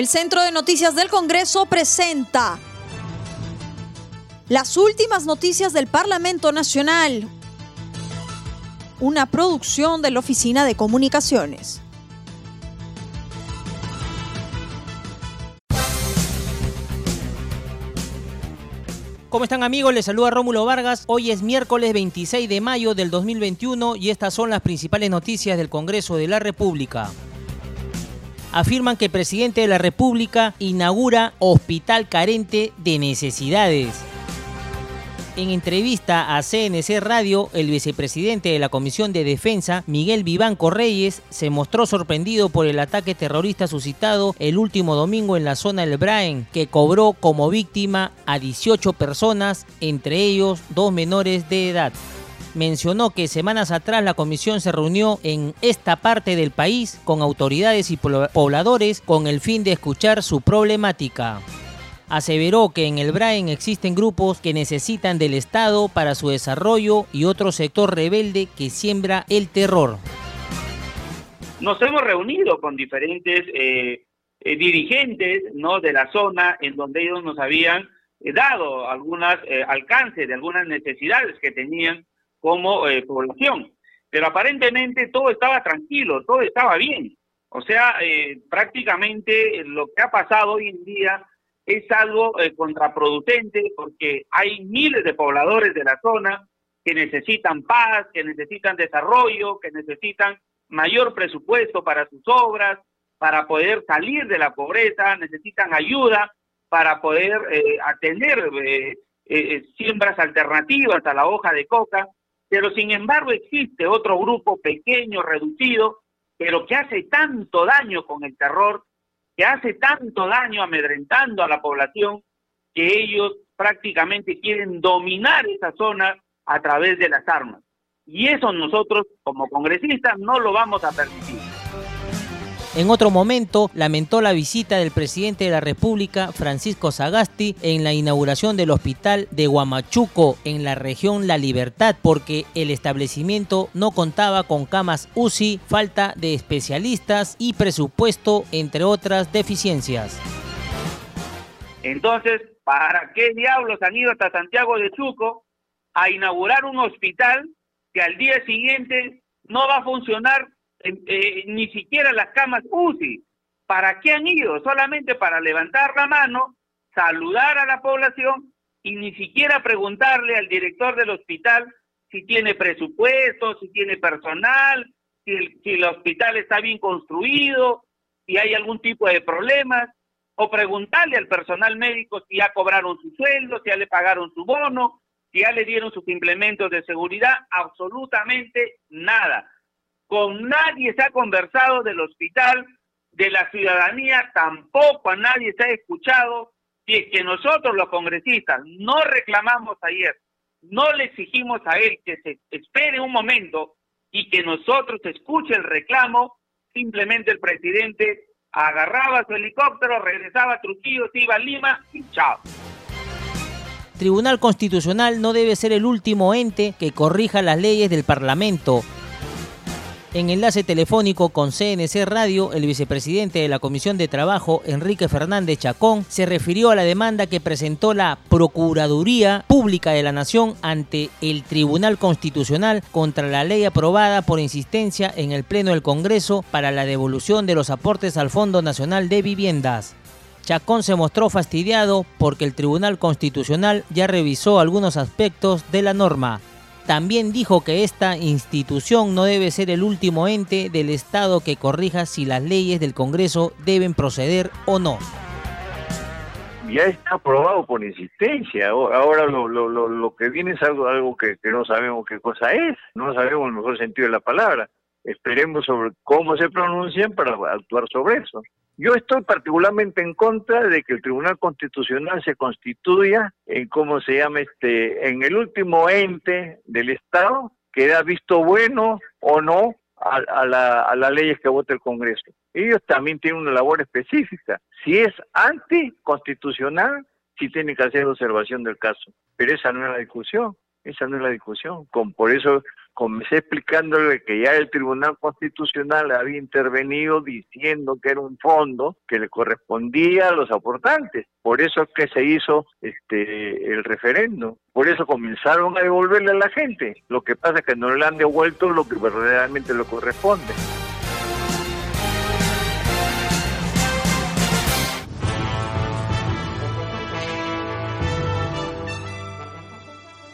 El Centro de Noticias del Congreso presenta las últimas noticias del Parlamento Nacional, una producción de la Oficina de Comunicaciones. ¿Cómo están amigos? Les saluda Rómulo Vargas. Hoy es miércoles 26 de mayo del 2021 y estas son las principales noticias del Congreso de la República afirman que el presidente de la República inaugura hospital carente de necesidades. En entrevista a CNC Radio, el vicepresidente de la Comisión de Defensa, Miguel Vivanco Reyes, se mostró sorprendido por el ataque terrorista suscitado el último domingo en la zona del Braen, que cobró como víctima a 18 personas, entre ellos dos menores de edad mencionó que semanas atrás la comisión se reunió en esta parte del país con autoridades y pobladores con el fin de escuchar su problemática. Aseveró que en el Braen existen grupos que necesitan del Estado para su desarrollo y otro sector rebelde que siembra el terror. Nos hemos reunido con diferentes eh, eh, dirigentes ¿no? de la zona en donde ellos nos habían eh, dado algunas alcances de algunas necesidades que tenían como eh, población. Pero aparentemente todo estaba tranquilo, todo estaba bien. O sea, eh, prácticamente lo que ha pasado hoy en día es algo eh, contraproducente porque hay miles de pobladores de la zona que necesitan paz, que necesitan desarrollo, que necesitan mayor presupuesto para sus obras, para poder salir de la pobreza, necesitan ayuda para poder atender siembras alternativas a la hoja de coca pero sin embargo existe otro grupo pequeño, reducido, pero que hace tanto daño con el terror, que hace tanto daño amedrentando a la población, que ellos prácticamente quieren dominar esa zona a través de las armas. Y eso nosotros como congresistas no lo vamos a permitir. En otro momento, lamentó la visita del presidente de la República, Francisco Sagasti, en la inauguración del hospital de Huamachuco, en la región La Libertad, porque el establecimiento no contaba con camas UCI, falta de especialistas y presupuesto, entre otras deficiencias. Entonces, ¿para qué diablos han ido hasta Santiago de Chuco a inaugurar un hospital que al día siguiente no va a funcionar eh, ni siquiera las camas UCI. ¿Para qué han ido? Solamente para levantar la mano, saludar a la población y ni siquiera preguntarle al director del hospital si tiene presupuesto, si tiene personal, si el, si el hospital está bien construido, si hay algún tipo de problemas, o preguntarle al personal médico si ya cobraron su sueldo, si ya le pagaron su bono, si ya le dieron sus implementos de seguridad, absolutamente nada. Con nadie se ha conversado del hospital, de la ciudadanía, tampoco a nadie se ha escuchado. Si es que nosotros los congresistas no reclamamos ayer, no le exigimos a él que se espere un momento y que nosotros escuche el reclamo, simplemente el presidente agarraba su helicóptero, regresaba a Trujillo, se iba a Lima y chao. Tribunal Constitucional no debe ser el último ente que corrija las leyes del Parlamento. En enlace telefónico con CNC Radio, el vicepresidente de la Comisión de Trabajo, Enrique Fernández Chacón, se refirió a la demanda que presentó la Procuraduría Pública de la Nación ante el Tribunal Constitucional contra la ley aprobada por insistencia en el Pleno del Congreso para la devolución de los aportes al Fondo Nacional de Viviendas. Chacón se mostró fastidiado porque el Tribunal Constitucional ya revisó algunos aspectos de la norma, también dijo que esta institución no debe ser el último ente del Estado que corrija si las leyes del Congreso deben proceder o no. Ya está aprobado por insistencia. Ahora lo, lo, lo, que viene es algo, algo que, que no sabemos qué cosa es, no sabemos el mejor sentido de la palabra. Esperemos sobre cómo se pronuncian para actuar sobre eso. Yo estoy particularmente en contra de que el Tribunal Constitucional se constituya en cómo se llama este, en el último ente del Estado que da visto bueno o no a, la, a las leyes que vota el Congreso. Ellos también tienen una labor específica. Si es anticonstitucional, sí tienen que hacer observación del caso. Pero esa no es la discusión. Esa no es la discusión. Con, por eso comencé explicándole que ya el Tribunal Constitucional había intervenido diciendo que era un fondo que le correspondía a los aportantes. Por eso es que se hizo este el referendo. Por eso comenzaron a devolverle a la gente. Lo que pasa es que no le han devuelto lo que verdaderamente le corresponde.